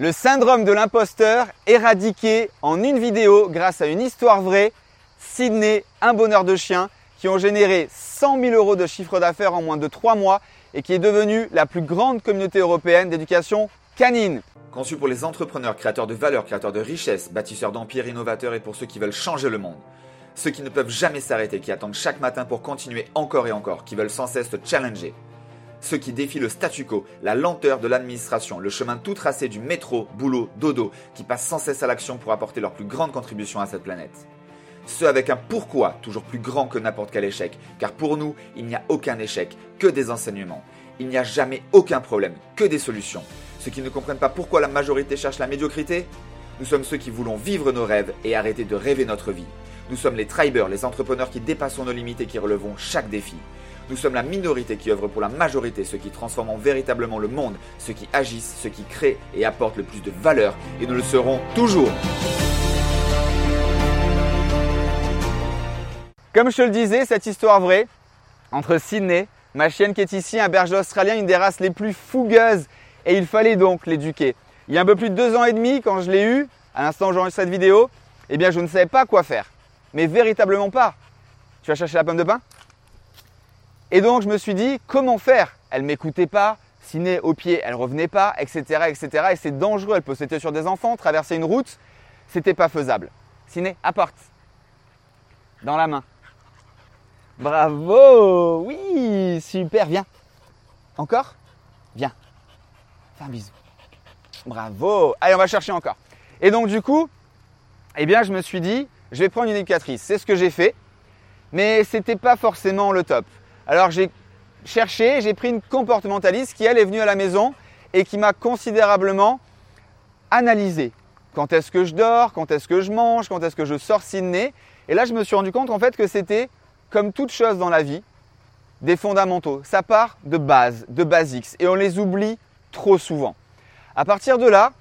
Le syndrome de l'imposteur éradiqué en une vidéo grâce à une histoire vraie, Sydney, un bonheur de chien, qui ont généré 100 000 euros de chiffre d'affaires en moins de 3 mois et qui est devenue la plus grande communauté européenne d'éducation canine. Conçu pour les entrepreneurs, créateurs de valeur, créateurs de richesses, bâtisseurs d'empires, innovateurs et pour ceux qui veulent changer le monde. Ceux qui ne peuvent jamais s'arrêter, qui attendent chaque matin pour continuer encore et encore, qui veulent sans cesse te challenger. Ceux qui défient le statu quo, la lenteur de l'administration, le chemin tout tracé du métro, boulot, dodo, qui passent sans cesse à l'action pour apporter leur plus grande contribution à cette planète. Ceux avec un pourquoi toujours plus grand que n'importe quel échec, car pour nous, il n'y a aucun échec, que des enseignements. Il n'y a jamais aucun problème, que des solutions. Ceux qui ne comprennent pas pourquoi la majorité cherche la médiocrité Nous sommes ceux qui voulons vivre nos rêves et arrêter de rêver notre vie. Nous sommes les tribers, les entrepreneurs qui dépassons nos limites et qui relevons chaque défi. Nous sommes la minorité qui œuvre pour la majorité, ceux qui transforment véritablement le monde, ceux qui agissent, ceux qui créent et apportent le plus de valeur, et nous le serons toujours. Comme je te le disais, cette histoire vraie, entre Sydney, ma chienne qui est ici, un berger australien, une des races les plus fougueuses, et il fallait donc l'éduquer. Il y a un peu plus de deux ans et demi, quand je l'ai eu, à l'instant où j'enregistre cette vidéo, eh bien je ne savais pas quoi faire. Mais véritablement pas. Tu vas chercher la pomme de pain Et donc je me suis dit, comment faire? Elle m'écoutait pas, Sydney au pied, elle revenait pas, etc. etc. Et c'est dangereux, elle peut sauter sur des enfants, traverser une route, c'était pas faisable. Ciné, apporte. Dans la main. Bravo Oui, super, viens. Encore? Viens. Fais un bisou. Bravo Allez, on va chercher encore. Et donc du coup, eh bien, je me suis dit, je vais prendre une éducatrice. C'est ce que j'ai fait, mais ce n'était pas forcément le top. Alors j'ai cherché, j'ai pris une comportementaliste qui, elle, est venue à la maison et qui m'a considérablement analysé. Quand est-ce que je dors, quand est-ce que je mange, quand est-ce que je sors Sydney. Et là, je me suis rendu compte en fait que c'était comme toute chose dans la vie, des fondamentaux. Ça part de base, de basics, et on les oublie trop souvent. À partir de là,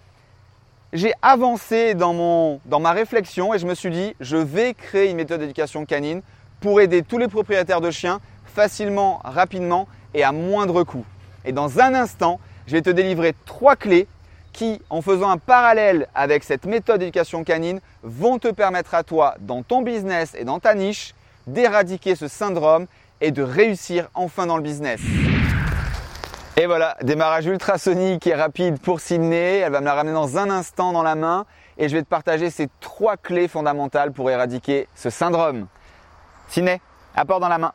j'ai avancé dans, mon, dans ma réflexion et je me suis dit, je vais créer une méthode d'éducation canine pour aider tous les propriétaires de chiens facilement, rapidement et à moindre coût. Et dans un instant, je vais te délivrer trois clés qui, en faisant un parallèle avec cette méthode d'éducation canine, vont te permettre à toi, dans ton business et dans ta niche, d'éradiquer ce syndrome et de réussir enfin dans le business. Et voilà, démarrage ultrasonique et rapide pour Sydney. Elle va me la ramener dans un instant dans la main et je vais te partager ces trois clés fondamentales pour éradiquer ce syndrome. Sydney, apporte dans la main.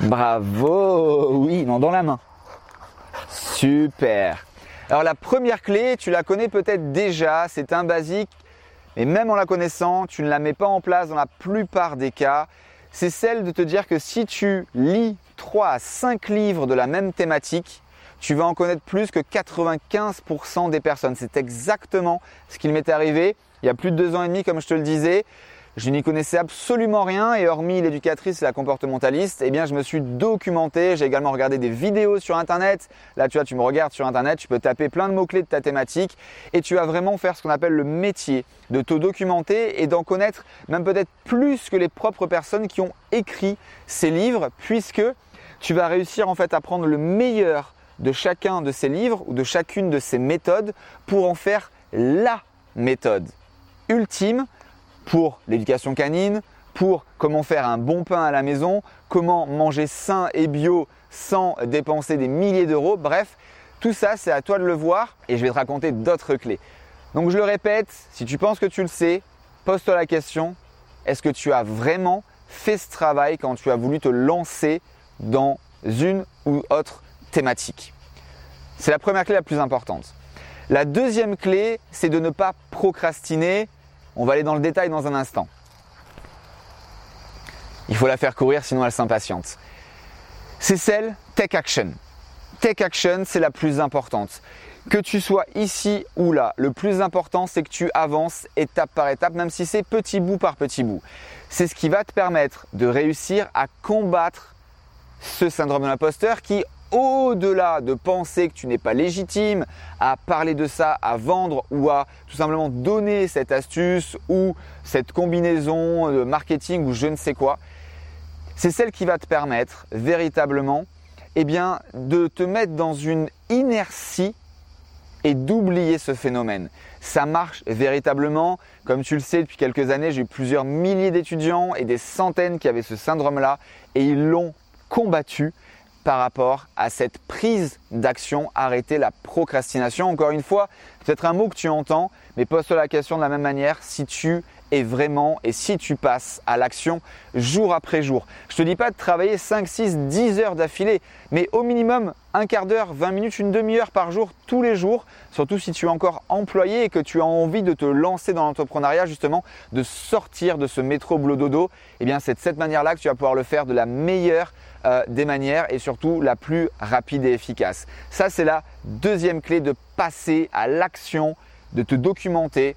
Bravo Oui, non, dans la main. Super Alors la première clé, tu la connais peut-être déjà, c'est un basique et même en la connaissant, tu ne la mets pas en place dans la plupart des cas. C'est celle de te dire que si tu lis 3 à 5 livres de la même thématique, tu vas en connaître plus que 95% des personnes. C'est exactement ce qu'il m'est arrivé il y a plus de deux ans et demi, comme je te le disais. Je n'y connaissais absolument rien et hormis l'éducatrice et la comportementaliste, eh bien je me suis documenté, j'ai également regardé des vidéos sur internet. Là tu vois, tu me regardes sur internet, tu peux taper plein de mots-clés de ta thématique et tu vas vraiment faire ce qu'on appelle le métier de te documenter et d'en connaître même peut-être plus que les propres personnes qui ont écrit ces livres puisque tu vas réussir en fait à prendre le meilleur de chacun de ces livres ou de chacune de ces méthodes pour en faire la méthode ultime pour l'éducation canine, pour comment faire un bon pain à la maison, comment manger sain et bio sans dépenser des milliers d'euros. Bref, tout ça, c'est à toi de le voir et je vais te raconter d'autres clés. Donc je le répète, si tu penses que tu le sais, pose-toi la question, est-ce que tu as vraiment fait ce travail quand tu as voulu te lancer dans une ou autre thématique? C'est la première clé la plus importante. La deuxième clé, c'est de ne pas procrastiner on va aller dans le détail dans un instant. Il faut la faire courir, sinon elle s'impatiente. C'est celle Take Action. Take Action, c'est la plus importante. Que tu sois ici ou là, le plus important, c'est que tu avances étape par étape, même si c'est petit bout par petit bout. C'est ce qui va te permettre de réussir à combattre ce syndrome de l'imposteur qui, au-delà de penser que tu n'es pas légitime à parler de ça, à vendre ou à tout simplement donner cette astuce ou cette combinaison de marketing ou je ne sais quoi, c'est celle qui va te permettre véritablement eh de te mettre dans une inertie et d'oublier ce phénomène. Ça marche véritablement. Comme tu le sais, depuis quelques années, j'ai eu plusieurs milliers d'étudiants et des centaines qui avaient ce syndrome-là et ils l'ont combattu par rapport à cette prise d'action, arrêter la procrastination. Encore une fois, peut-être un mot que tu entends, mais pose-toi la question de la même manière si tu es vraiment et si tu passes à l'action jour après jour. Je te dis pas de travailler 5, 6, 10 heures d'affilée, mais au minimum un quart d'heure, 20 minutes, une demi-heure par jour, tous les jours, surtout si tu es encore employé et que tu as envie de te lancer dans l'entrepreneuriat, justement, de sortir de ce métro boulot dodo, eh bien c'est de cette manière-là que tu vas pouvoir le faire de la meilleure euh, des manières et surtout la plus rapide et efficace. Ça, c'est la deuxième clé de passer à l'action, de te documenter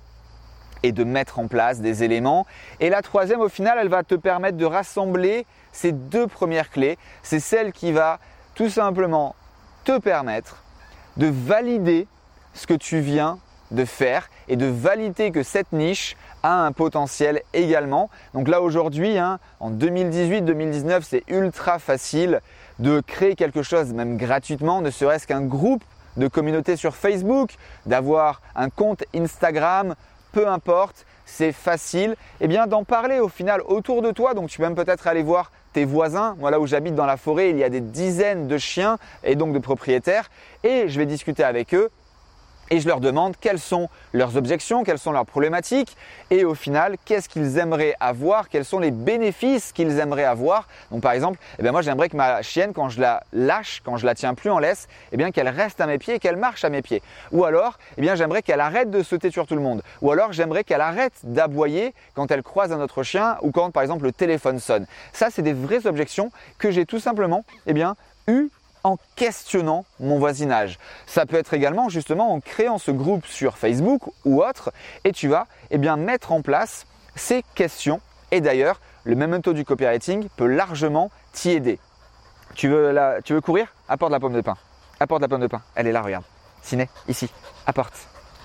et de mettre en place des éléments. Et la troisième, au final, elle va te permettre de rassembler ces deux premières clés. C'est celle qui va tout simplement te permettre de valider ce que tu viens de faire et de valider que cette niche a un potentiel également. Donc là aujourd'hui, hein, en 2018-2019, c'est ultra facile de créer quelque chose, même gratuitement, ne serait-ce qu'un groupe de communauté sur Facebook, d'avoir un compte Instagram, peu importe, c'est facile, eh bien d'en parler au final autour de toi. Donc tu peux même peut-être aller voir tes voisins. Moi là où j'habite dans la forêt, il y a des dizaines de chiens et donc de propriétaires, et je vais discuter avec eux et je leur demande quelles sont leurs objections, quelles sont leurs problématiques et au final, qu'est-ce qu'ils aimeraient avoir, quels sont les bénéfices qu'ils aimeraient avoir. Donc par exemple, eh bien moi j'aimerais que ma chienne, quand je la lâche, quand je la tiens plus en laisse, eh bien qu'elle reste à mes pieds et qu'elle marche à mes pieds. Ou alors, eh bien j'aimerais qu'elle arrête de sauter sur tout le monde. Ou alors j'aimerais qu'elle arrête d'aboyer quand elle croise un autre chien ou quand par exemple le téléphone sonne. Ça, c'est des vraies objections que j'ai tout simplement eh bien, eu en questionnant mon voisinage. Ça peut être également justement en créant ce groupe sur Facebook ou autre et tu vas eh bien, mettre en place ces questions. Et d'ailleurs, le memento du copywriting peut largement t'y aider. Tu veux, la, tu veux courir? Apporte la pomme de pain. Apporte la pomme de pain. Elle est là, regarde. Ciné, ici. Apporte.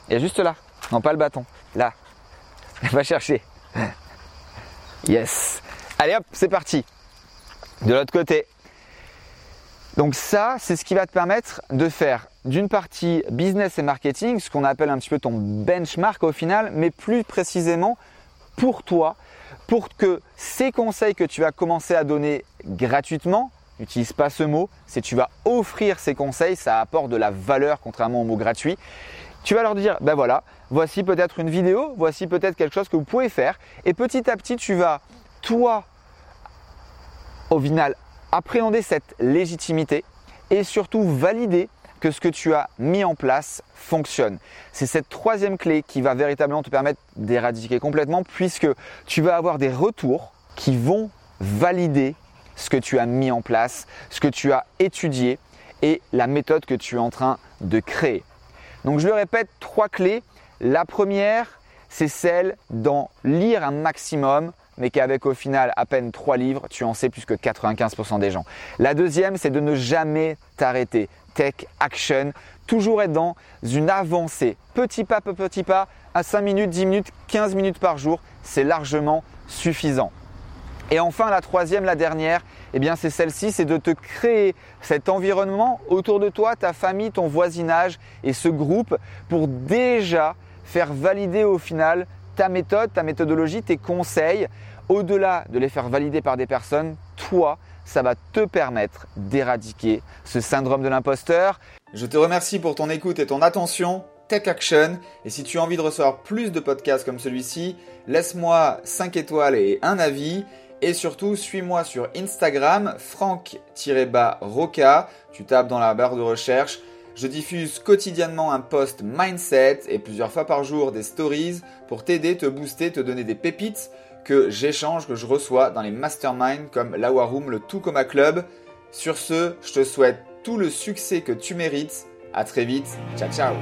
Et juste là. Non, pas le bâton. Là. Va chercher. Yes. Allez hop, c'est parti. De l'autre côté. Donc ça, c'est ce qui va te permettre de faire d'une partie business et marketing, ce qu'on appelle un petit peu ton benchmark au final, mais plus précisément pour toi, pour que ces conseils que tu vas commencer à donner gratuitement, n'utilise pas ce mot, c'est tu vas offrir ces conseils, ça apporte de la valeur contrairement au mot gratuit. Tu vas leur dire, ben voilà, voici peut-être une vidéo, voici peut-être quelque chose que vous pouvez faire, et petit à petit, tu vas, toi, au final, appréhender cette légitimité et surtout valider que ce que tu as mis en place fonctionne. C'est cette troisième clé qui va véritablement te permettre d'éradiquer complètement puisque tu vas avoir des retours qui vont valider ce que tu as mis en place, ce que tu as étudié et la méthode que tu es en train de créer. Donc je le répète, trois clés. La première, c'est celle d'en lire un maximum mais qu'avec au final à peine 3 livres, tu en sais plus que 95% des gens. La deuxième, c'est de ne jamais t'arrêter. Take action, toujours être dans une avancée. Petit pas, petit pas, à 5 minutes, 10 minutes, 15 minutes par jour, c'est largement suffisant. Et enfin, la troisième, la dernière, eh bien, c'est celle-ci, c'est de te créer cet environnement autour de toi, ta famille, ton voisinage et ce groupe pour déjà faire valider au final ta méthode, ta méthodologie, tes conseils, au-delà de les faire valider par des personnes, toi, ça va te permettre d'éradiquer ce syndrome de l'imposteur. Je te remercie pour ton écoute et ton attention. Tech Action. Et si tu as envie de recevoir plus de podcasts comme celui-ci, laisse-moi 5 étoiles et un avis. Et surtout, suis-moi sur Instagram, franck-roca. Tu tapes dans la barre de recherche. Je diffuse quotidiennement un post mindset et plusieurs fois par jour des stories pour t'aider, te booster, te donner des pépites que j'échange, que je reçois dans les masterminds comme la Waroom, le Tout Coma Club. Sur ce, je te souhaite tout le succès que tu mérites. À très vite. Ciao ciao.